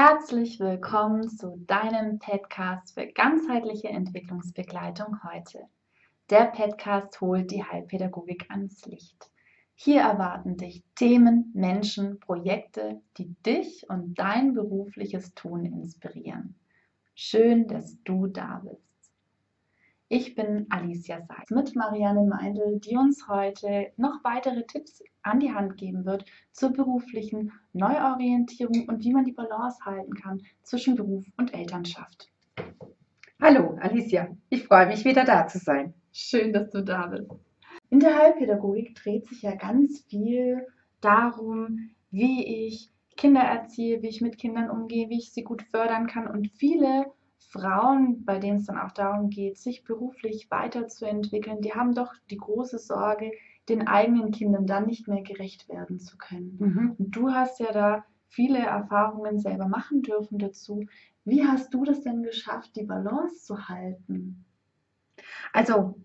Herzlich willkommen zu deinem Podcast für ganzheitliche Entwicklungsbegleitung heute. Der Podcast holt die Heilpädagogik ans Licht. Hier erwarten dich Themen, Menschen, Projekte, die dich und dein berufliches Tun inspirieren. Schön, dass du da bist. Ich bin Alicia Seitz mit Marianne Meindl, die uns heute noch weitere Tipps an die Hand geben wird zur beruflichen Neuorientierung und wie man die Balance halten kann zwischen Beruf und Elternschaft. Hallo Alicia, ich freue mich wieder da zu sein. Schön, dass du da bist. In der Heilpädagogik dreht sich ja ganz viel darum, wie ich Kinder erziehe, wie ich mit Kindern umgehe, wie ich sie gut fördern kann und viele Frauen, bei denen es dann auch darum geht, sich beruflich weiterzuentwickeln, die haben doch die große Sorge, den eigenen Kindern dann nicht mehr gerecht werden zu können. Mhm. Und du hast ja da viele Erfahrungen selber machen dürfen dazu. Wie hast du das denn geschafft, die Balance zu halten? Also,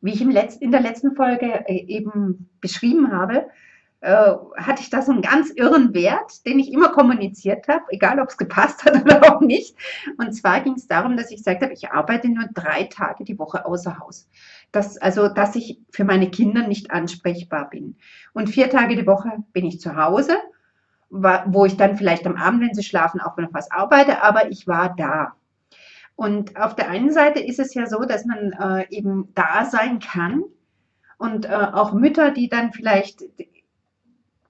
wie ich in der letzten Folge äh, eben beschrieben habe, äh, hatte ich da so einen ganz irren Wert, den ich immer kommuniziert habe, egal ob es gepasst hat oder auch nicht. Und zwar ging es darum, dass ich gesagt habe, ich arbeite nur drei Tage die Woche außer Haus. Das, also, dass ich für meine Kinder nicht ansprechbar bin. Und vier Tage die Woche bin ich zu Hause, wo ich dann vielleicht am Abend, wenn sie schlafen, auch noch was arbeite, aber ich war da. Und auf der einen Seite ist es ja so, dass man äh, eben da sein kann und äh, auch Mütter, die dann vielleicht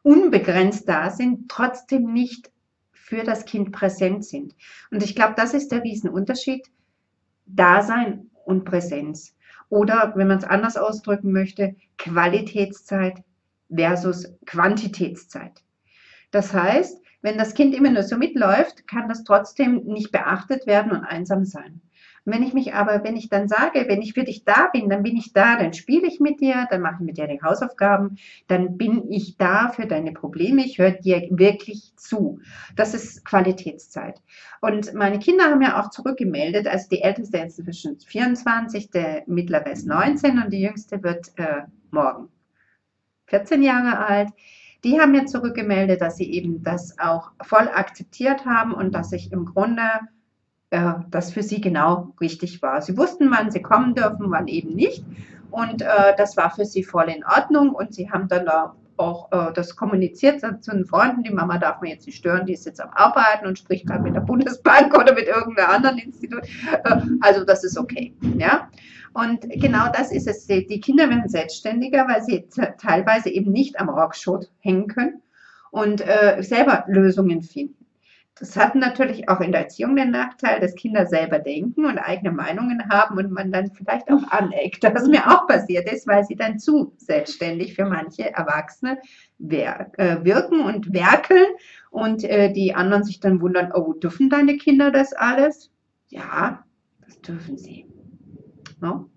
unbegrenzt da sind, trotzdem nicht für das Kind präsent sind. Und ich glaube, das ist der Riesenunterschied. Dasein und Präsenz. Oder, wenn man es anders ausdrücken möchte, Qualitätszeit versus Quantitätszeit. Das heißt, wenn das Kind immer nur so mitläuft, kann das trotzdem nicht beachtet werden und einsam sein. Wenn ich mich aber, wenn ich dann sage, wenn ich für dich da bin, dann bin ich da, dann spiele ich mit dir, dann mache ich mit dir die Hausaufgaben, dann bin ich da für deine Probleme, ich höre dir wirklich zu. Das ist Qualitätszeit. Und meine Kinder haben ja auch zurückgemeldet, also die älteste ist zwischen 24, der mittlere ist 19 und die jüngste wird äh, morgen 14 Jahre alt die haben mir zurückgemeldet, dass sie eben das auch voll akzeptiert haben und dass ich im Grunde äh, das für sie genau richtig war. Sie wussten, wann sie kommen dürfen, wann eben nicht. Und äh, das war für sie voll in Ordnung. Und sie haben dann auch äh, das kommuniziert zu den Freunden. Die Mama darf man jetzt nicht stören, die ist jetzt am Arbeiten und spricht gerade mit der Bundesbank oder mit irgendeinem anderen Institut. Äh, also das ist okay. Ja? Und genau das ist es. Die Kinder werden selbstständiger, weil sie teilweise eben nicht am Rockschot hängen können und äh, selber Lösungen finden. Das hat natürlich auch in der Erziehung den Nachteil, dass Kinder selber denken und eigene Meinungen haben und man dann vielleicht auch aneckt, was mir auch passiert ist, weil sie dann zu selbstständig für manche Erwachsene äh, wirken und werkeln und äh, die anderen sich dann wundern, oh, dürfen deine Kinder das alles? Ja, das dürfen sie. No?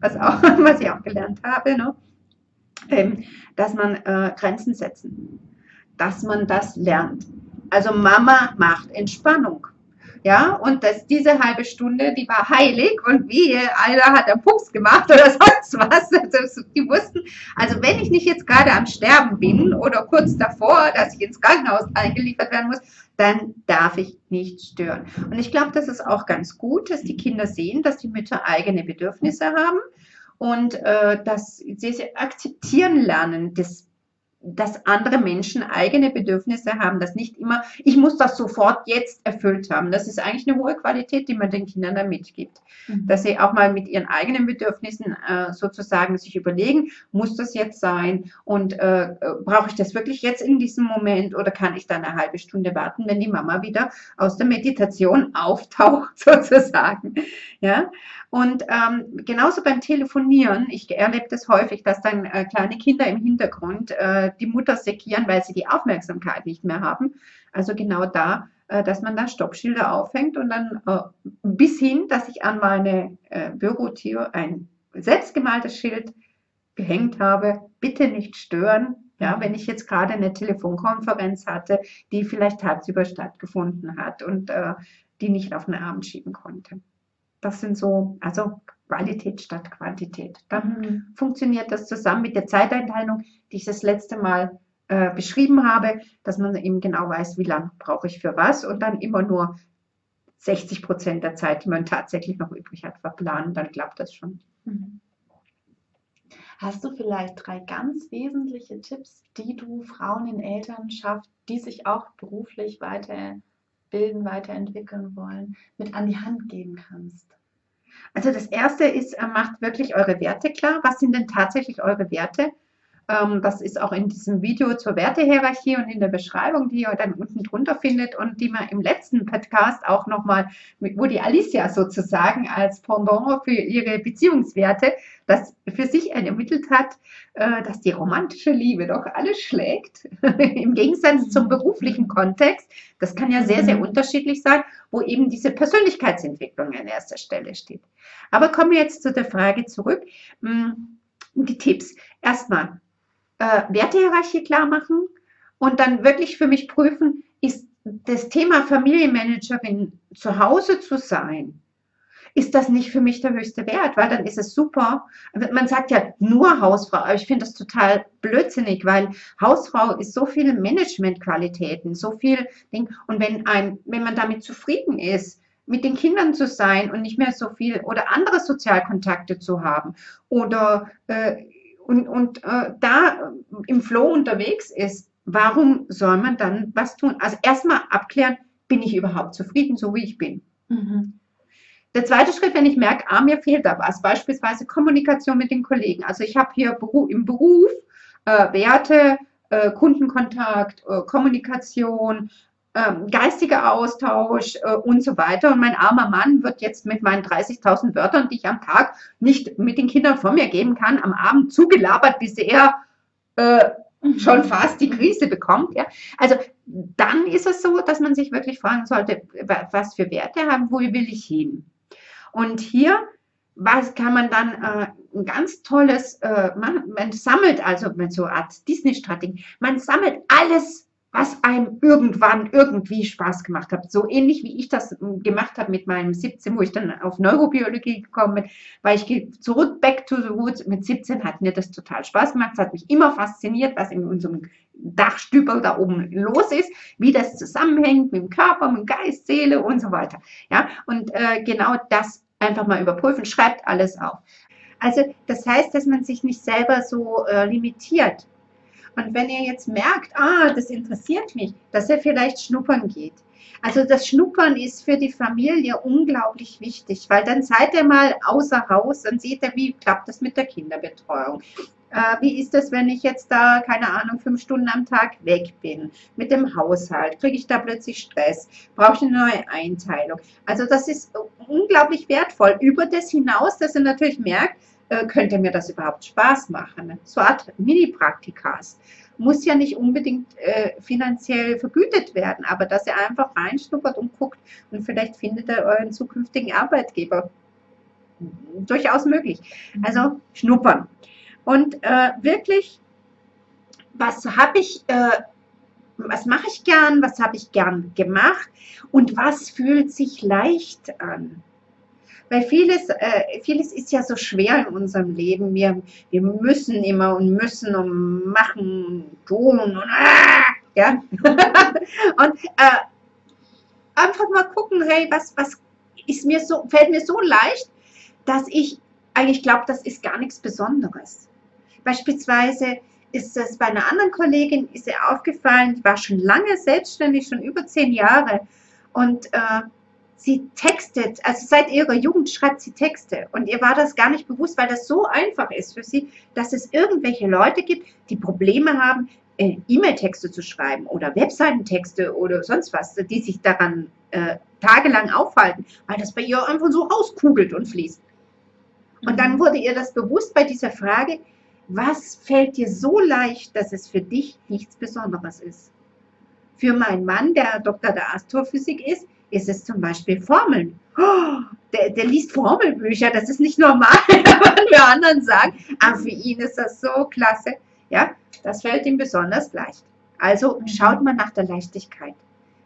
Was, auch, was ich auch gelernt habe, no? ähm, dass man äh, Grenzen setzen, dass man das lernt also Mama macht Entspannung. Ja, und das, diese halbe Stunde, die war heilig und wie, einer hat einen Pups gemacht oder sonst was. Also, die wussten, also wenn ich nicht jetzt gerade am Sterben bin oder kurz davor, dass ich ins Krankenhaus eingeliefert werden muss, dann darf ich nicht stören. Und ich glaube, das ist auch ganz gut, dass die Kinder sehen, dass die Mütter eigene Bedürfnisse haben und äh, dass sie, sie akzeptieren lernen, das dass andere Menschen eigene Bedürfnisse haben, dass nicht immer, ich muss das sofort jetzt erfüllt haben. Das ist eigentlich eine hohe Qualität, die man den Kindern da mitgibt. Mhm. Dass sie auch mal mit ihren eigenen Bedürfnissen äh, sozusagen sich überlegen, muss das jetzt sein und äh, brauche ich das wirklich jetzt in diesem Moment oder kann ich dann eine halbe Stunde warten, wenn die Mama wieder aus der Meditation auftaucht sozusagen. Ja, und ähm, genauso beim Telefonieren, ich erlebe das häufig, dass dann äh, kleine Kinder im Hintergrund äh, die Mutter sekieren, weil sie die Aufmerksamkeit nicht mehr haben. Also genau da, äh, dass man da Stoppschilder aufhängt und dann äh, bis hin, dass ich an meine äh, Bürotür ein selbstgemaltes Schild gehängt habe, bitte nicht stören, ja, wenn ich jetzt gerade eine Telefonkonferenz hatte, die vielleicht tagsüber stattgefunden hat und äh, die nicht auf den Abend schieben konnte. Das sind so, also Qualität statt Quantität. Dann mhm. funktioniert das zusammen mit der Zeiteinteilung, die ich das letzte Mal äh, beschrieben habe, dass man eben genau weiß, wie lange brauche ich für was und dann immer nur 60 Prozent der Zeit, die man tatsächlich noch übrig hat, verplanen, dann klappt das schon. Mhm. Hast du vielleicht drei ganz wesentliche Tipps, die du Frauen in Elternschaft, die sich auch beruflich weiterbilden, weiterentwickeln wollen, mit an die Hand geben kannst? Also das erste ist, macht wirklich eure Werte klar. Was sind denn tatsächlich eure Werte? Ähm, das ist auch in diesem Video zur Wertehierarchie und in der Beschreibung, die ihr dann unten drunter findet und die man im letzten Podcast auch nochmal, wo die Alicia sozusagen als Pendant für ihre Beziehungswerte das für sich ermittelt hat, äh, dass die romantische Liebe doch alles schlägt, im Gegensatz zum beruflichen Kontext. Das kann ja sehr, sehr mhm. unterschiedlich sein, wo eben diese Persönlichkeitsentwicklung an erster Stelle steht. Aber kommen wir jetzt zu der Frage zurück. Hm, die Tipps. Erstmal, äh, Wertehierarchie klar machen und dann wirklich für mich prüfen, ist das Thema Familienmanagerin zu Hause zu sein, ist das nicht für mich der höchste Wert, weil dann ist es super. Man sagt ja nur Hausfrau, aber ich finde das total blödsinnig, weil Hausfrau ist so viele Managementqualitäten, so viel Ding. Und wenn ein, wenn man damit zufrieden ist, mit den Kindern zu sein und nicht mehr so viel oder andere Sozialkontakte zu haben oder äh, und, und äh, da im Flow unterwegs ist, warum soll man dann was tun? Also erstmal abklären, bin ich überhaupt zufrieden, so wie ich bin? Mhm. Der zweite Schritt, wenn ich merke, ah, mir fehlt da was, beispielsweise Kommunikation mit den Kollegen. Also ich habe hier im Beruf äh, Werte, äh, Kundenkontakt, äh, Kommunikation, ähm, geistiger Austausch äh, und so weiter. Und mein armer Mann wird jetzt mit meinen 30.000 Wörtern, die ich am Tag nicht mit den Kindern vor mir geben kann, am Abend zugelabert, bis er äh, mhm. schon fast die Krise bekommt. Ja? Also dann ist es so, dass man sich wirklich fragen sollte, was für Werte haben, wo will ich hin? Und hier was kann man dann äh, ein ganz tolles, äh, man, man sammelt also mit so eine Art Disney-Strategie, man sammelt alles was einem irgendwann irgendwie Spaß gemacht hat. So ähnlich wie ich das hm, gemacht habe mit meinem 17, wo ich dann auf Neurobiologie gekommen bin, weil ich zurück back to the roots. Mit 17 hat mir das total Spaß gemacht. Es hat mich immer fasziniert, was in unserem Dachstübel da oben los ist, wie das zusammenhängt mit dem Körper, mit dem Geist, Seele und so weiter. Ja, und äh, genau das einfach mal überprüfen. Schreibt alles auf. Also das heißt, dass man sich nicht selber so äh, limitiert und wenn ihr jetzt merkt, ah, das interessiert mich, dass ihr vielleicht schnuppern geht. Also das Schnuppern ist für die Familie unglaublich wichtig, weil dann seid ihr mal außer Haus, dann seht ihr, wie klappt das mit der Kinderbetreuung. Äh, wie ist das, wenn ich jetzt da, keine Ahnung, fünf Stunden am Tag weg bin mit dem Haushalt? Kriege ich da plötzlich Stress? Brauche ich eine neue Einteilung? Also das ist unglaublich wertvoll. Über das hinaus, dass ihr natürlich merkt, äh, könnte mir das überhaupt Spaß machen? So eine Art Mini-Praktikas. Muss ja nicht unbedingt äh, finanziell vergütet werden, aber dass ihr einfach reinschnuppert und guckt und vielleicht findet ihr euren zukünftigen Arbeitgeber. Durchaus möglich. Mhm. Also schnuppern. Und äh, wirklich, was habe ich, äh, was mache ich gern, was habe ich gern gemacht und was fühlt sich leicht an? Weil vieles, äh, vieles ist ja so schwer in unserem Leben. Wir, wir müssen immer und müssen und machen und tun und ah, ja. und äh, einfach mal gucken, hey, was, was ist mir so, fällt mir so leicht, dass ich eigentlich glaube, das ist gar nichts Besonderes. Beispielsweise ist es bei einer anderen Kollegin, ist ihr aufgefallen, die war schon lange selbstständig, schon über zehn Jahre und äh, sie textet, also seit ihrer Jugend schreibt sie Texte. Und ihr war das gar nicht bewusst, weil das so einfach ist für sie, dass es irgendwelche Leute gibt, die Probleme haben, äh, E-Mail-Texte zu schreiben oder Webseitentexte oder sonst was, die sich daran äh, tagelang aufhalten, weil das bei ihr einfach so auskugelt und fließt. Und dann mhm. wurde ihr das bewusst bei dieser Frage, was fällt dir so leicht, dass es für dich nichts Besonderes ist? Für meinen Mann, der Doktor der Astrophysik ist, ist es zum Beispiel Formeln. Oh, der, der, liest Formelbücher, das ist nicht normal, wenn wir anderen sagen, aber für ihn ist das so klasse. Ja, das fällt ihm besonders leicht. Also schaut mal nach der Leichtigkeit.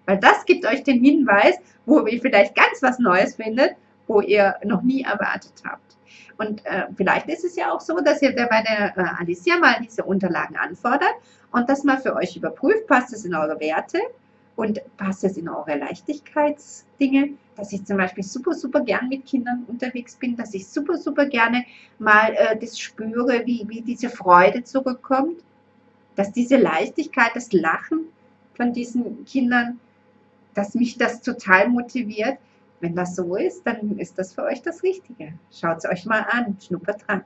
Weil das gibt euch den Hinweis, wo ihr vielleicht ganz was Neues findet, wo ihr noch nie erwartet habt. Und äh, vielleicht ist es ja auch so, dass ihr bei der äh, Alicia mal diese Unterlagen anfordert und das mal für euch überprüft, passt es in eure Werte und passt es in eure Leichtigkeitsdinge, dass ich zum Beispiel super, super gern mit Kindern unterwegs bin, dass ich super, super gerne mal äh, das spüre, wie, wie diese Freude zurückkommt, dass diese Leichtigkeit, das Lachen von diesen Kindern, dass mich das total motiviert. Wenn das so ist, dann ist das für euch das Richtige. Schaut es euch mal an, schnuppert dran.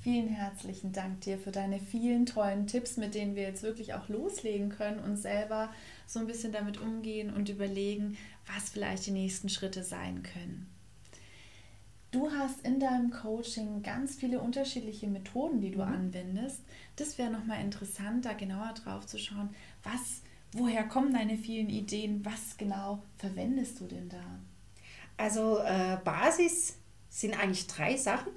Vielen herzlichen Dank dir für deine vielen tollen Tipps, mit denen wir jetzt wirklich auch loslegen können und selber so ein bisschen damit umgehen und überlegen, was vielleicht die nächsten Schritte sein können. Du hast in deinem Coaching ganz viele unterschiedliche Methoden, die du mhm. anwendest. Das wäre nochmal interessant, da genauer drauf zu schauen, was, woher kommen deine vielen Ideen, was genau verwendest du denn da? Also äh, Basis sind eigentlich drei Sachen.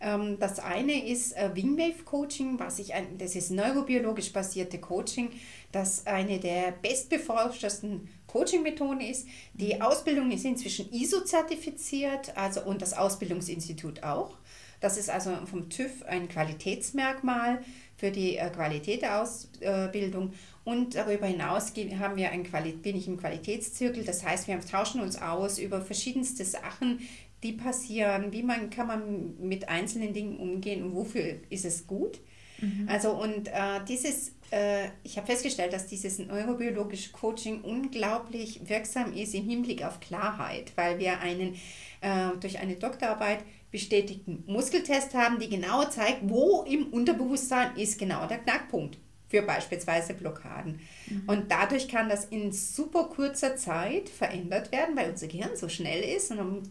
Ähm, das eine ist äh, Wingwave Coaching, was ich ein, das ist neurobiologisch basierte Coaching, das eine der bestbeforschtesten Coaching-Methoden ist. Die mhm. Ausbildung ist inzwischen ISO-zertifiziert, also und das Ausbildungsinstitut auch. Das ist also vom TÜV ein Qualitätsmerkmal für die äh, Qualität der Ausbildung. Und darüber hinaus haben wir ein bin ich im Qualitätszirkel. Das heißt, wir tauschen uns aus über verschiedenste Sachen, die passieren, wie man kann man mit einzelnen Dingen umgehen und wofür ist es gut. Mhm. Also und äh, dieses, äh, ich habe festgestellt, dass dieses neurobiologische Coaching unglaublich wirksam ist im Hinblick auf Klarheit, weil wir einen äh, durch eine Doktorarbeit bestätigten Muskeltest haben, die genau zeigt, wo im Unterbewusstsein ist genau der Knackpunkt für beispielsweise Blockaden. Mhm. Und dadurch kann das in super kurzer Zeit verändert werden, weil unser Gehirn so schnell ist. Und dann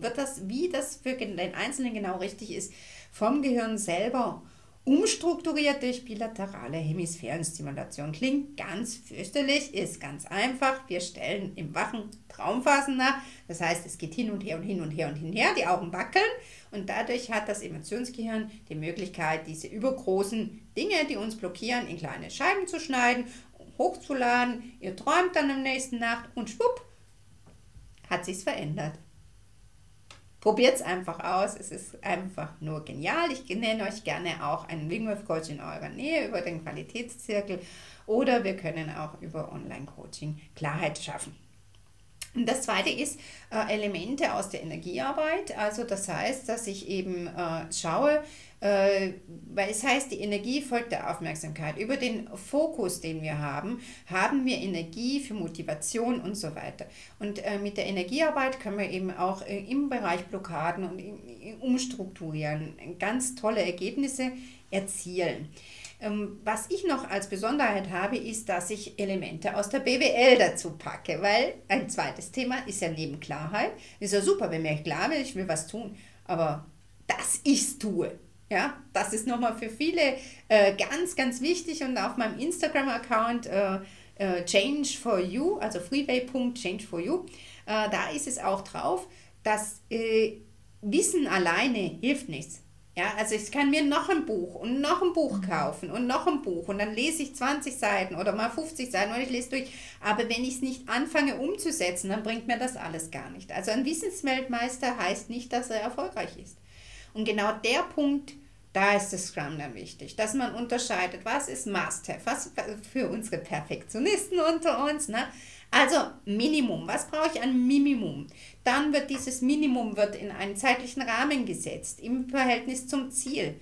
wird das, wie das für den Einzelnen genau richtig ist, vom Gehirn selber umstrukturiert durch bilaterale Hemisphärenstimulation. Klingt ganz fürchterlich, ist ganz einfach. Wir stellen im wachen Traumphasen nach. Das heißt, es geht hin und her und hin und her und hin und her, die Augen wackeln und dadurch hat das Emotionsgehirn die Möglichkeit, diese übergroßen Dinge, die uns blockieren, in kleine Scheiben zu schneiden, hochzuladen. Ihr träumt dann am nächsten Nacht und schwupp, hat sich's verändert. Probiert es einfach aus, es ist einfach nur genial. Ich nenne euch gerne auch einen Wingwave Coach in eurer Nähe über den Qualitätszirkel oder wir können auch über Online-Coaching Klarheit schaffen. Und das zweite ist äh, Elemente aus der Energiearbeit. Also das heißt, dass ich eben äh, schaue, weil es heißt, die Energie folgt der Aufmerksamkeit. Über den Fokus, den wir haben, haben wir Energie für Motivation und so weiter. Und äh, mit der Energiearbeit können wir eben auch äh, im Bereich Blockaden und umstrukturieren ganz tolle Ergebnisse erzielen. Ähm, was ich noch als Besonderheit habe, ist, dass ich Elemente aus der BWL dazu packe, weil ein zweites Thema ist ja neben Klarheit. Ist ja super, wenn mir klar wird, ich will was tun, aber dass ich es tue. Ja, das ist nochmal für viele äh, ganz, ganz wichtig und auf meinem Instagram-Account äh, äh, Change for You, also freeway.change for You, äh, da ist es auch drauf, dass äh, Wissen alleine hilft nichts. Ja, also ich kann mir noch ein Buch und noch ein Buch mhm. kaufen und noch ein Buch und dann lese ich 20 Seiten oder mal 50 Seiten und ich lese durch. Aber wenn ich es nicht anfange umzusetzen, dann bringt mir das alles gar nicht. Also ein Wissensweltmeister heißt nicht, dass er erfolgreich ist. Und genau der Punkt, da ist das Scrum dann wichtig, dass man unterscheidet, was ist Must-Have, was für unsere Perfektionisten unter uns, ne? Also Minimum, was brauche ich an Minimum? Dann wird dieses Minimum wird in einen zeitlichen Rahmen gesetzt, im Verhältnis zum Ziel.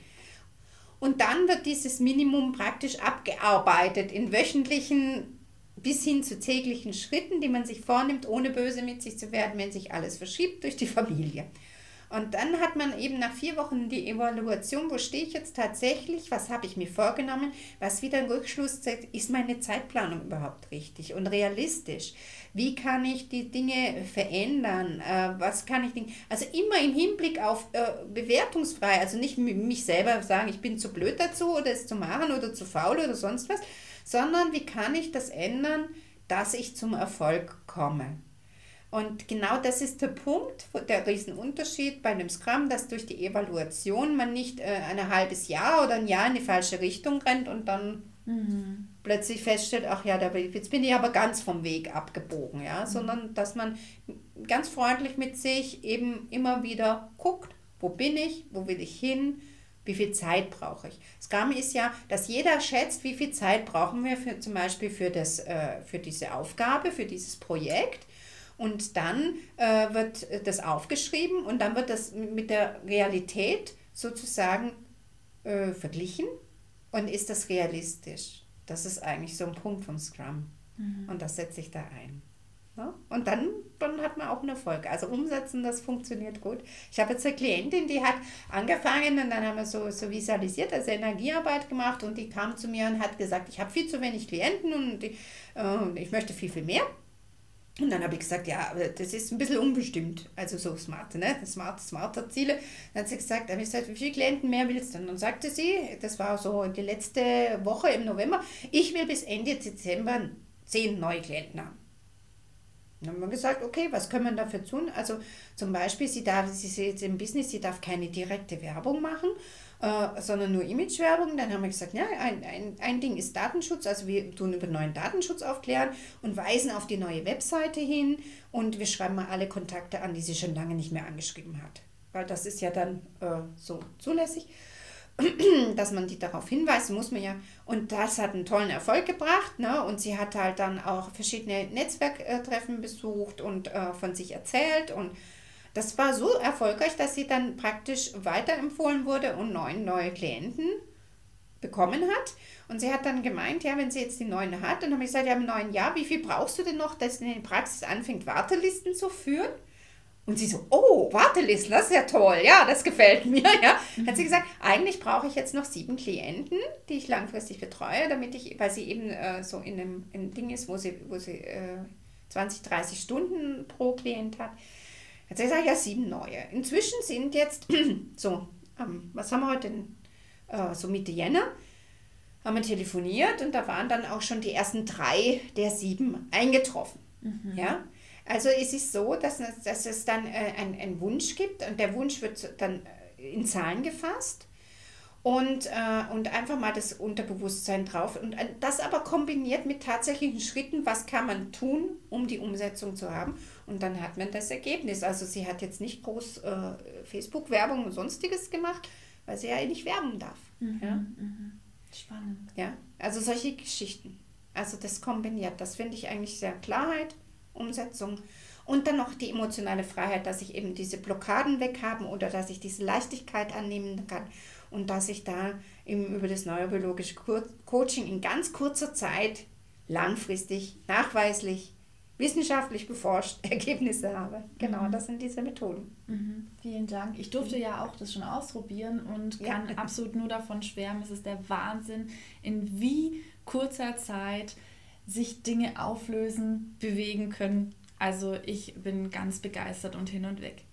Und dann wird dieses Minimum praktisch abgearbeitet in wöchentlichen bis hin zu täglichen Schritten, die man sich vornimmt, ohne böse mit sich zu werden, wenn sich alles verschiebt durch die Familie. Und dann hat man eben nach vier Wochen die Evaluation, wo stehe ich jetzt tatsächlich, was habe ich mir vorgenommen, was wieder ein Rückschluss zeigt, ist meine Zeitplanung überhaupt richtig und realistisch? Wie kann ich die Dinge verändern? Äh, was kann ich, also immer im Hinblick auf äh, bewertungsfrei, also nicht mich selber sagen, ich bin zu blöd dazu oder es zu machen oder zu faul oder sonst was, sondern wie kann ich das ändern, dass ich zum Erfolg komme? Und genau das ist der Punkt, der Riesenunterschied bei einem Scrum, dass durch die Evaluation man nicht äh, ein halbes Jahr oder ein Jahr in die falsche Richtung rennt und dann mhm. plötzlich feststellt, ach ja, jetzt bin ich aber ganz vom Weg abgebogen, ja, mhm. sondern dass man ganz freundlich mit sich eben immer wieder guckt, wo bin ich, wo will ich hin, Wie viel Zeit brauche ich? Scrum ist ja, dass jeder schätzt, wie viel Zeit brauchen wir für, zum Beispiel für, das, äh, für diese Aufgabe, für dieses Projekt. Und dann äh, wird das aufgeschrieben und dann wird das mit der Realität sozusagen äh, verglichen. Und ist das realistisch? Das ist eigentlich so ein Punkt vom Scrum. Mhm. Und das setze ich da ein. Ja? Und dann, dann hat man auch einen Erfolg. Also umsetzen, das funktioniert gut. Ich habe jetzt eine Klientin, die hat angefangen und dann haben wir so, so visualisiert, also Energiearbeit gemacht und die kam zu mir und hat gesagt, ich habe viel zu wenig Klienten und die, äh, ich möchte viel, viel mehr. Und dann habe ich gesagt, ja, das ist ein bisschen unbestimmt, also so smart, ne? Smart, smarter Ziele. Dann hat sie gesagt, habe ich gesagt, wie viele Klienten mehr willst du? Und dann sagte sie, das war so die letzte Woche im November, ich will bis Ende Dezember zehn neue Klienten haben. Dann haben wir gesagt, okay, was können wir dafür tun? Also zum Beispiel, sie darf, sie ist jetzt im Business, sie darf keine direkte Werbung machen, äh, sondern nur Imagewerbung. Dann haben wir gesagt, ja, ein, ein, ein Ding ist Datenschutz, also wir tun über neuen Datenschutz aufklären und weisen auf die neue Webseite hin und wir schreiben mal alle Kontakte an, die sie schon lange nicht mehr angeschrieben hat. Weil das ist ja dann äh, so zulässig. dass man die darauf hinweist, muss man ja. Und das hat einen tollen Erfolg gebracht. Ne? Und sie hat halt dann auch verschiedene Netzwerktreffen besucht und äh, von sich erzählt. Und das war so erfolgreich, dass sie dann praktisch weiterempfohlen wurde und neun neue Klienten bekommen hat. Und sie hat dann gemeint, ja, wenn sie jetzt die neuen hat, dann habe ich gesagt, ja, im neuen Jahr, wie viel brauchst du denn noch, dass in die Praxis anfängt, Wartelisten zu führen? Und sie so, oh, Wartelisten, das ist ja toll, ja, das gefällt mir. Ja. Hat sie gesagt, eigentlich brauche ich jetzt noch sieben Klienten, die ich langfristig betreue, damit ich, weil sie eben äh, so in einem, in Ding ist, wo sie, wo sie äh, 20, 30 Stunden pro Klient hat. Hat sie gesagt, ja, sieben neue. Inzwischen sind jetzt, so, ähm, was haben wir heute denn? Äh, so Mitte Jänner, haben wir telefoniert und da waren dann auch schon die ersten drei der sieben eingetroffen. Mhm. Ja. Also es ist so, dass, dass es dann äh, einen Wunsch gibt und der Wunsch wird dann äh, in Zahlen gefasst und, äh, und einfach mal das Unterbewusstsein drauf und äh, das aber kombiniert mit tatsächlichen Schritten, was kann man tun, um die Umsetzung zu haben und dann hat man das Ergebnis. Also sie hat jetzt nicht groß äh, Facebook-Werbung und sonstiges gemacht, weil sie ja nicht werben darf. Mhm, ja? Mhm. Spannend. Ja, also solche Geschichten. Also das kombiniert, das finde ich eigentlich sehr Klarheit Umsetzung. Und dann noch die emotionale Freiheit, dass ich eben diese Blockaden weg habe oder dass ich diese Leichtigkeit annehmen kann und dass ich da eben über das neurobiologische Coaching in ganz kurzer Zeit langfristig, nachweislich, wissenschaftlich beforscht Ergebnisse habe. Genau, mhm. das sind diese Methoden. Mhm. Vielen Dank. Ich durfte ja auch das schon ausprobieren und kann ja. absolut nur davon schwärmen. Es ist der Wahnsinn, in wie kurzer Zeit sich Dinge auflösen, bewegen können. Also ich bin ganz begeistert und hin und weg.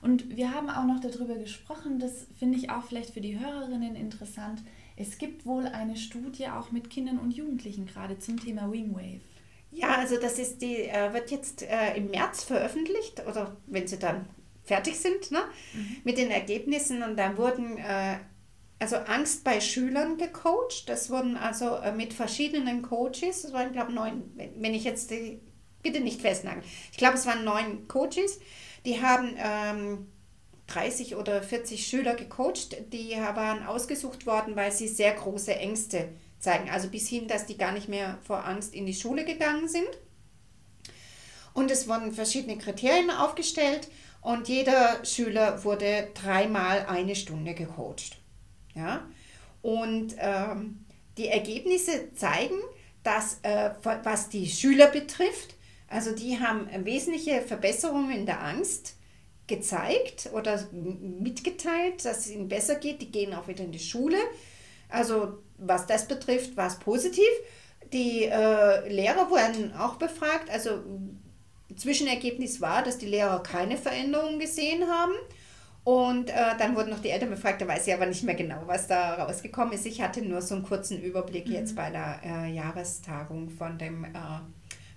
Und wir haben auch noch darüber gesprochen, das finde ich auch vielleicht für die Hörerinnen interessant. Es gibt wohl eine Studie auch mit Kindern und Jugendlichen gerade zum Thema Wingwave. Ja, also das ist die, äh, wird jetzt äh, im März veröffentlicht oder wenn sie dann fertig sind, ne? Mhm. mit den Ergebnissen. Und da wurden äh, also Angst bei Schülern gecoacht. Das wurden also äh, mit verschiedenen Coaches, das waren, glaube ich, neun, wenn ich jetzt die, bitte nicht festnageln. Ich glaube, es waren neun Coaches, die haben ähm, 30 oder 40 Schüler gecoacht, die waren ausgesucht worden, weil sie sehr große Ängste zeigen. Also bis hin, dass die gar nicht mehr vor Angst in die Schule gegangen sind. Und es wurden verschiedene Kriterien aufgestellt und jeder Schüler wurde dreimal eine Stunde gecoacht. Ja? Und ähm, die Ergebnisse zeigen, dass äh, was die Schüler betrifft, also die haben wesentliche Verbesserungen in der Angst gezeigt oder mitgeteilt, dass es ihnen besser geht. Die gehen auch wieder in die Schule. Also was das betrifft, war es positiv. Die äh, Lehrer wurden auch befragt. Also Zwischenergebnis war, dass die Lehrer keine Veränderungen gesehen haben. Und äh, dann wurden noch die Eltern befragt, da weiß ich aber nicht mehr genau, was da rausgekommen ist. Ich hatte nur so einen kurzen Überblick mhm. jetzt bei der äh, Jahrestagung von dem äh,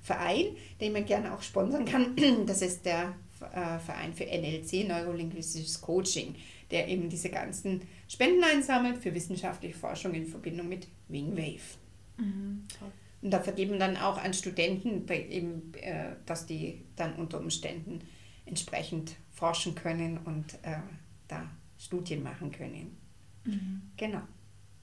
Verein, den man gerne auch sponsern kann. Das ist der äh, Verein für NLC, Neurolinguistisches Coaching, der eben diese ganzen Spenden einsammelt für wissenschaftliche Forschung in Verbindung mit Wingwave. Mhm, Und da vergeben dann auch an Studenten, eben, äh, dass die dann unter Umständen entsprechend forschen können und äh, da Studien machen können. Mhm. Genau.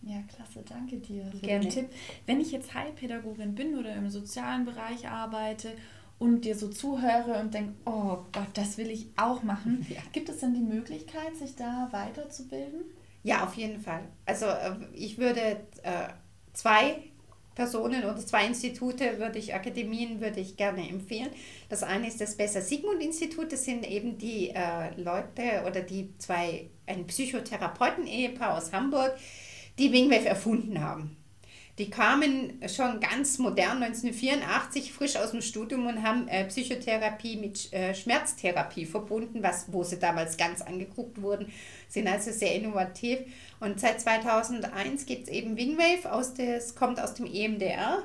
Ja, klasse, danke dir für Gerne. den Tipp. Wenn ich jetzt Heilpädagogin bin oder im sozialen Bereich arbeite und dir so zuhöre und denke, oh Gott, das will ich auch machen, Ja. gibt es denn die Möglichkeit, sich da weiterzubilden? Ja, auf jeden Fall. Also äh, ich würde äh, zwei Personen oder zwei Institute würde ich, Akademien würde ich gerne empfehlen. Das eine ist das Besser Sigmund Institut, das sind eben die äh, Leute oder die zwei, ein Psychotherapeuten-Ehepaar aus Hamburg, die Wingwave erfunden haben. Die kamen schon ganz modern 1984 frisch aus dem Studium und haben äh, Psychotherapie mit äh, Schmerztherapie verbunden, was, wo sie damals ganz angeguckt wurden, sind also sehr innovativ. Und seit 2001 gibt es eben Wingwave, aus des, kommt aus dem EMDR.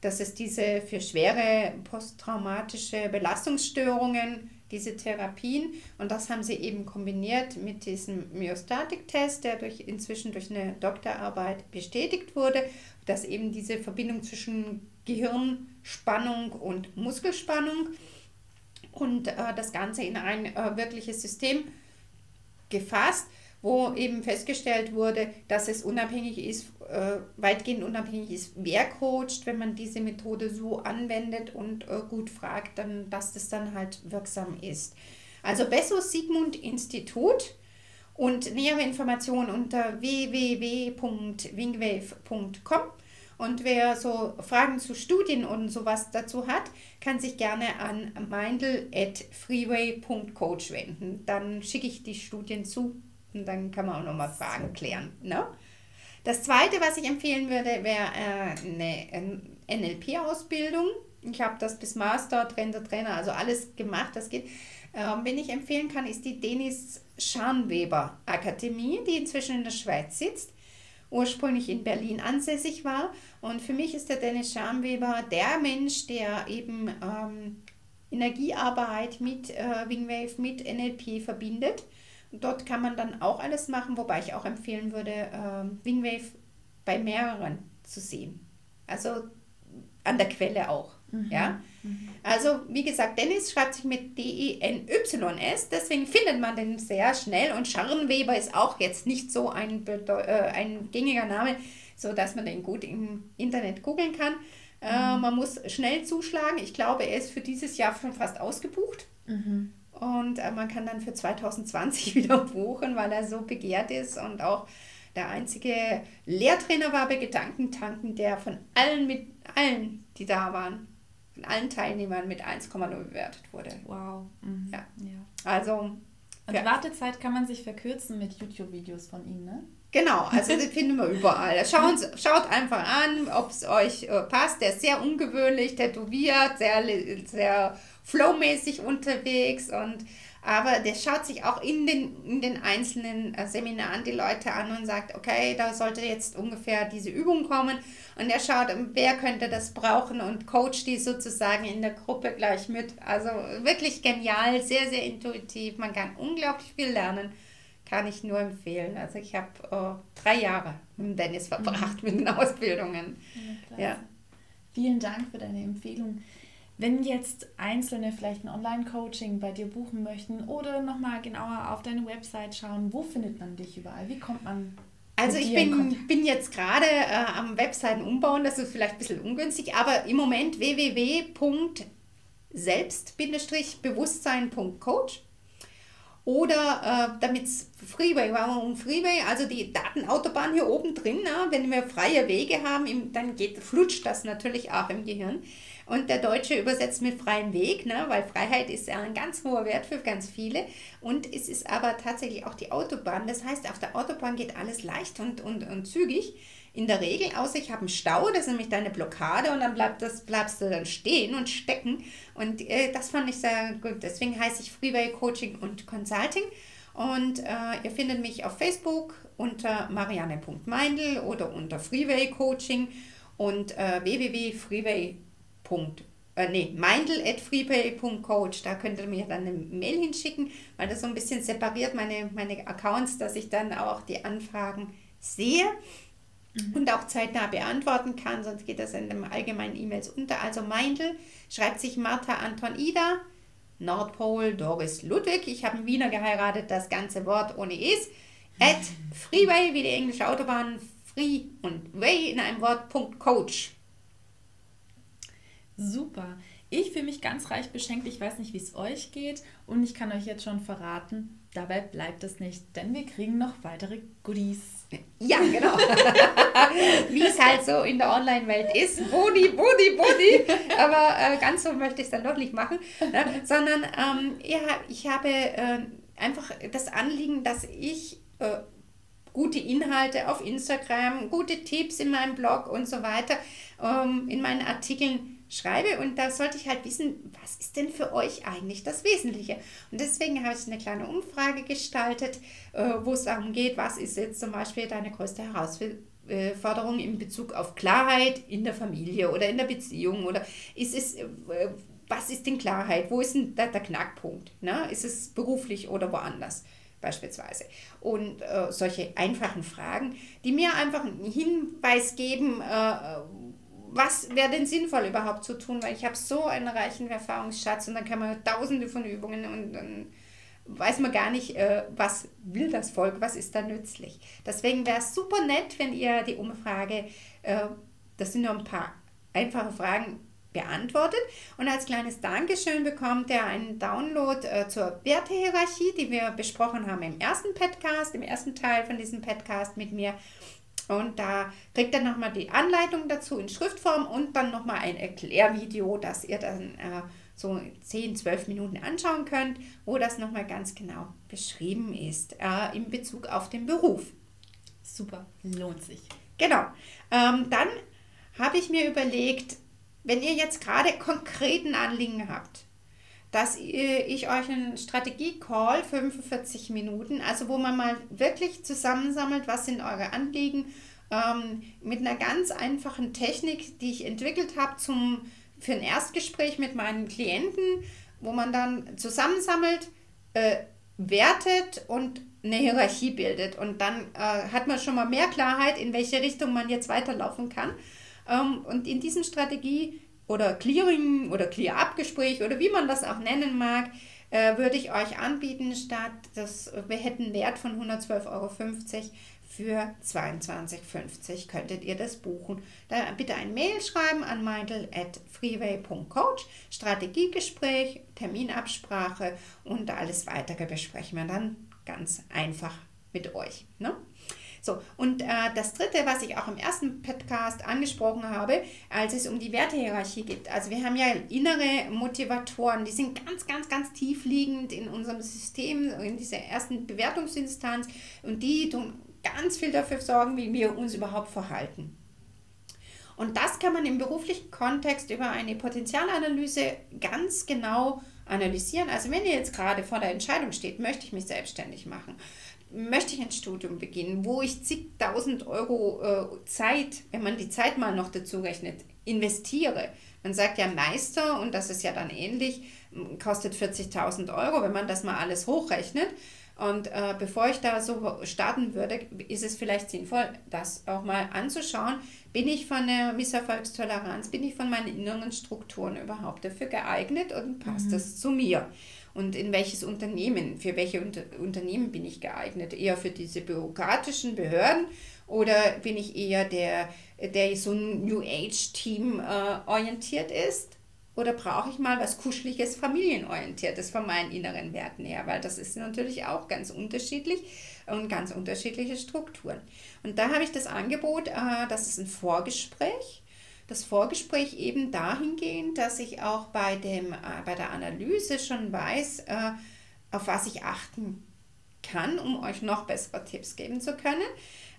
Das ist diese für schwere posttraumatische Belastungsstörungen, diese Therapien. Und das haben sie eben kombiniert mit diesem Myostatic-Test, der durch, inzwischen durch eine Doktorarbeit bestätigt wurde, dass eben diese Verbindung zwischen Gehirnspannung und Muskelspannung und äh, das Ganze in ein äh, wirkliches System gefasst, wo eben festgestellt wurde, dass es unabhängig ist, äh, weitgehend unabhängig ist, wer coacht, wenn man diese Methode so anwendet und äh, gut fragt, dann, dass das dann halt wirksam ist. Also Besso Sigmund Institut und nähere Informationen unter www.wingwave.com. Und wer so Fragen zu Studien und sowas dazu hat, kann sich gerne an meindl.freeway.coach wenden. Dann schicke ich die Studien zu und dann kann man auch nochmal Fragen klären. Ne? Das zweite, was ich empfehlen würde, wäre äh, eine NLP-Ausbildung. Ich habe das bis Master, Trainer, Trainer, also alles gemacht, das geht. Ähm, wen ich empfehlen kann, ist die Denis Scharnweber Akademie, die inzwischen in der Schweiz sitzt, ursprünglich in Berlin ansässig war. Und für mich ist der Dennis Scharnweber der Mensch, der eben ähm, Energiearbeit mit äh, Wingwave, mit NLP verbindet. Dort kann man dann auch alles machen, wobei ich auch empfehlen würde, äh, Wingwave bei mehreren zu sehen. Also an der Quelle auch. Ja? Also, wie gesagt, Dennis schreibt sich mit D-E-N-Y-S, deswegen findet man den sehr schnell. Und Scharnweber ist auch jetzt nicht so ein, äh, ein gängiger Name, sodass man den gut im Internet googeln kann. Äh, man muss schnell zuschlagen. Ich glaube, er ist für dieses Jahr schon fast ausgebucht. Und äh, man kann dann für 2020 wieder buchen, weil er so begehrt ist und auch der einzige Lehrtrainer war bei Gedankentanken, der von allen mit allen, die da waren, von allen Teilnehmern mit 1,0 bewertet wurde. Wow. Mhm. Ja. ja. Also Und Ja. die Wartezeit kann man sich verkürzen mit YouTube-Videos von Ihnen, ne? Genau, also das finden wir überall. Schauen, Sie- schaut einfach an, ob es euch äh, passt. Der ist sehr ungewöhnlich, tätowiert, sehr, sehr flowmäßig unterwegs und aber der schaut sich auch in den, in den einzelnen äh, Seminaren die Leute an und sagt, okay, da sollte jetzt ungefähr diese Übung kommen und er schaut, wer könnte das brauchen und coacht die sozusagen in der Gruppe gleich mit. Also wirklich genial, sehr, sehr intuitiv. Man kann unglaublich viel lernen kann ich nur empfehlen. Also ich habe äh, drei Jahre mit Dennis verbracht mit den Ausbildungen. klasse. Ja. Vielen Dank für deine Empfehlung. Wenn jetzt Einzelne vielleicht ein Online-Coaching bei dir buchen möchten oder nochmal genauer auf deine Website schauen, wo findet man dich überall? Wie kommt man Also ich bin, bin jetzt gerade äh, am Webseiten umbauen, das ist vielleicht ein bisschen ungünstig, aber im Moment www.selbst-bewusstsein.coach oder äh, damit Freeway, warum Freeway, also die Datenautobahn hier oben drin, ne? wenn wir freie Wege haben, im, dann geht, flutscht das natürlich auch im Gehirn. Und der Deutsche übersetzt mit freiem Weg, ne? weil Freiheit ist ja ein ganz hoher Wert für ganz viele. Und es ist aber tatsächlich auch die Autobahn. Das heißt, auf der Autobahn geht alles leicht und, und, und zügig. In der Regel, außer ich habe einen Stau, das ist nämlich deine Blockade und dann bleibt das, bleibst du dann stehen und stecken. Und äh, das fand ich sehr gut. Deswegen heiße ich Freeway Coaching und Consulting. Und äh, ihr findet mich auf Facebook unter marianne.meindl oder unter Freeway Coaching und äh, www.freeway.com äh, nee, meindl.freepay.coach, da könnt ihr mir dann eine Mail hinschicken, weil das so ein bisschen separiert meine, meine Accounts, dass ich dann auch die Anfragen sehe und auch zeitnah beantworten kann, sonst geht das in den allgemeinen E-Mails unter. Also Meindl schreibt sich Martha Anton Ida, Nordpol Doris Ludwig. Ich habe einen Wiener geheiratet, das ganze Wort ohne Es. At Freeway, wie die englische Autobahn, Free und Way in einem Wort, Punkt Coach. Super. Ich fühle mich ganz reich beschenkt. Ich weiß nicht, wie es euch geht. Und ich kann euch jetzt schon verraten, dabei bleibt es nicht, denn wir kriegen noch weitere Goodies. Ja, genau. wie es halt so in der Online-Welt ist. Boni, Boni, Boni. Aber äh, ganz so möchte ich es dann doch nicht machen. Ne? Sondern ähm, ja, ich habe äh, einfach das Anliegen, dass ich äh, gute Inhalte auf Instagram, gute Tipps in meinem Blog und so weiter ähm, in meinen Artikeln schreibe und da sollte ich halt wissen, was ist denn für euch eigentlich das Wesentliche? Und deswegen habe ich eine kleine Umfrage gestaltet, äh, wo es darum geht, was ist jetzt zum Beispiel deine größte Herausforderung in Bezug auf Klarheit in der Familie oder in der Beziehung oder ist es, äh, was ist denn Klarheit? Wo ist denn der, der Knackpunkt? Ne? Ist es beruflich oder woanders? beispielsweise. Und äh, solche einfachen Fragen, die mir einfach einen Hinweis geben, äh, was wäre denn sinnvoll überhaupt zu tun, weil ich habe so einen reichen Erfahrungsschatz und dann kann man tausende von Übungen und dann weiß man gar nicht, äh, was will das Volk, was ist da nützlich. Deswegen wäre es super nett, wenn ihr die Umfrage, äh, das sind nur ein paar einfache Fragen, beantwortet. Und als kleines Dankeschön bekommt er einen Download äh, zur Wertehierarchie, die wir besprochen haben im ersten Podcast, im ersten Teil von diesem Podcast mit mir. Und da kriegt er nochmal die Anleitung dazu in Schriftform und dann nochmal ein Erklärvideo, das ihr dann äh, so 10, 12 Minuten anschauen könnt, wo das nochmal ganz genau beschrieben ist äh, in Bezug auf den Beruf. Super, lohnt sich. Genau. Ähm, dann habe ich mir überlegt, wenn ihr jetzt gerade konkreten Anliegen habt, dass ich euch einen Strategie-Call 45 Minuten, also wo man mal wirklich zusammensammelt, was sind eure Anliegen, ähm, mit einer ganz einfachen Technik, die ich entwickelt habe zum, für ein Erstgespräch mit meinen Klienten, wo man dann zusammensammelt, äh, wertet und eine Hierarchie bildet. Und dann äh, hat man schon mal mehr Klarheit, in welche Richtung man jetzt weiterlaufen kann. Ähm, und in diesem Strategie- oder Clearing- oder Clear-Up-Gespräch oder wie man das auch nennen mag, äh, würde ich euch anbieten, statt das, wir hätten Wert von 112,50 Euro für 22,50 könntet ihr das buchen. Da bitte ein Mail schreiben an meindl at freeway.coach, Strategiegespräch, Terminabsprache und alles weitere besprechen wir dann ganz einfach mit euch. Ne? So, und äh, das dritte, was ich auch im ersten Podcast angesprochen habe, als es um die Wertehierarchie geht. Also wir haben ja innere Motivatoren, die sind ganz, ganz, ganz tief liegend in unserem System, in dieser ersten Bewertungsinstanz und die tun ganz viel dafür sorgen, wie wir uns überhaupt verhalten. Und das kann man im beruflichen Kontext über eine Potenzialanalyse ganz genau analysieren. Also wenn ihr jetzt gerade vor der Entscheidung steht, möchte ich mich selbstständig machen, möchte ich ein Studium beginnen, wo ich zigtausend Euro äh, Zeit, wenn man die Zeit mal noch dazu rechnet, investiere. Man sagt ja Meister und das ist ja dann ähnlich, kostet 40.000 Euro, wenn man das mal alles hochrechnet. Und äh, bevor ich da so starten würde, ist es vielleicht sinnvoll, das auch mal anzuschauen. Bin ich von der Misserfolgstoleranz, bin ich von meinen inneren Strukturen überhaupt dafür geeignet und passt mhm. das zu mir? Und in welches Unternehmen, für welche Unter Unternehmen bin ich geeignet? Eher für diese bürokratischen Behörden oder bin ich eher der, der so ein New Age-Team äh, orientiert ist? Oder brauche ich mal was Kuscheliges, Familienorientiertes von meinen inneren Werten her? Weil das ist natürlich auch ganz unterschiedlich und ganz unterschiedliche Strukturen. Und da habe ich das Angebot, äh, das ist ein Vorgespräch das Vorgespräch eben dahingehend, dass ich auch bei, dem, äh, bei der Analyse schon weiß, äh, auf was ich achten kann, um euch noch bessere Tipps geben zu können.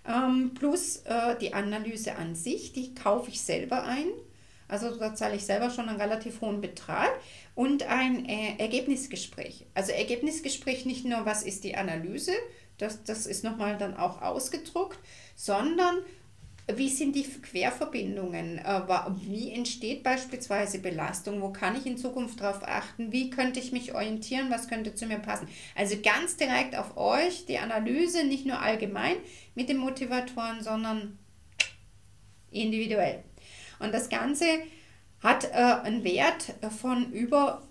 Ähm, plus äh, die Analyse an sich, die kaufe ich selber ein. Also da zahle ich selber schon einen relativ hohen Betrag und ein äh, Ergebnisgespräch. Also Ergebnisgespräch nicht nur, was ist die Analyse, das, das ist nochmal dann auch ausgedruckt, sondern wie sind die Querverbindungen? Äh, wie entsteht beispielsweise Belastung? Wo kann ich in Zukunft darauf achten? Wie könnte ich mich orientieren? Was könnte zu mir passen? Also ganz direkt auf euch die Analyse, nicht nur allgemein mit den Motivatoren, sondern individuell. Und das Ganze hat äh, einen Wert von über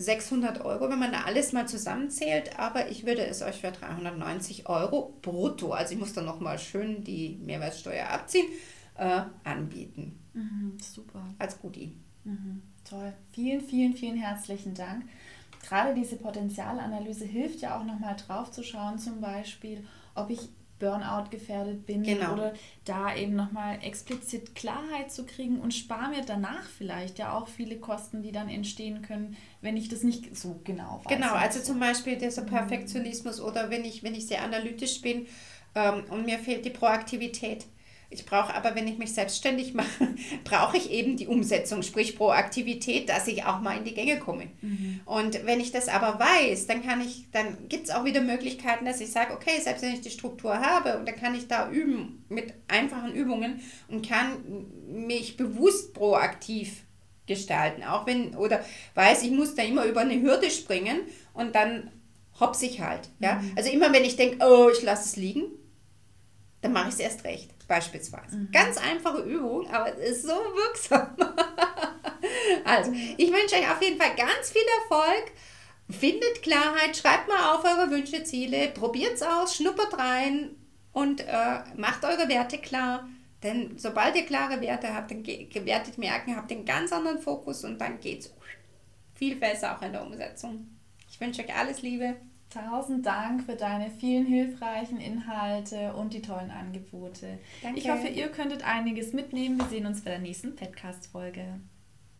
600 Euro, wenn man alles mal zusammenzählt, aber ich würde es euch für 390 Euro brutto, also ich muss dann nochmal schön die Mehrwertsteuer abziehen, äh, anbieten. Mhm, super. Als Goodie. Mhm, toll. Vielen, vielen, vielen herzlichen Dank. Gerade diese Potenzialanalyse hilft ja auch nochmal drauf zu schauen, zum Beispiel, ob ich Burnout gefährdet bin Genau. oder da eben nochmal explizit Klarheit zu kriegen und spare mir danach vielleicht ja auch viele Kosten, die dann entstehen können, wenn ich das nicht so genau weiß. Genau, also zum Beispiel dieser Perfektionismus oder wenn ich, wenn ich sehr analytisch bin ähm, und mir fehlt die Proaktivität. Ich brauche aber, wenn ich mich selbstständig mache, brauche ich eben die Umsetzung, sprich Proaktivität, dass ich auch mal in die Gänge komme. Und wenn ich das aber weiß, dann kann ich, dann gibt es auch wieder Möglichkeiten, dass ich sage, okay, selbst wenn ich die Struktur habe und dann kann ich da üben mit einfachen Übungen und kann mich bewusst proaktiv gestalten. Auch wenn, oder weiß, ich muss da immer über eine Hürde springen und dann hops ich halt. Ja? Also immer wenn ich denke, oh, ich lasse es liegen, dann mache ich es erst recht, beispielsweise. Ganz einfache Übung, aber es ist so wirksam. also, ich wünsche euch auf jeden Fall ganz viel Erfolg. Findet Klarheit, schreibt mal auf eure Wünsche, Ziele, probiert es aus, schnuppert rein und äh, macht eure Werte klar. Denn sobald ihr klare Werte habt, dann werdet merken, habt ihr einen ganz anderen Fokus und dann geht es viel besser auch in der Umsetzung. Ich wünsche euch alles Liebe. Tausend Dank für deine vielen hilfreichen Inhalte und die tollen Angebote. Danke. Ich hoffe, ihr könntet einiges mitnehmen. Wir sehen uns bei der nächsten Podcast-Folge.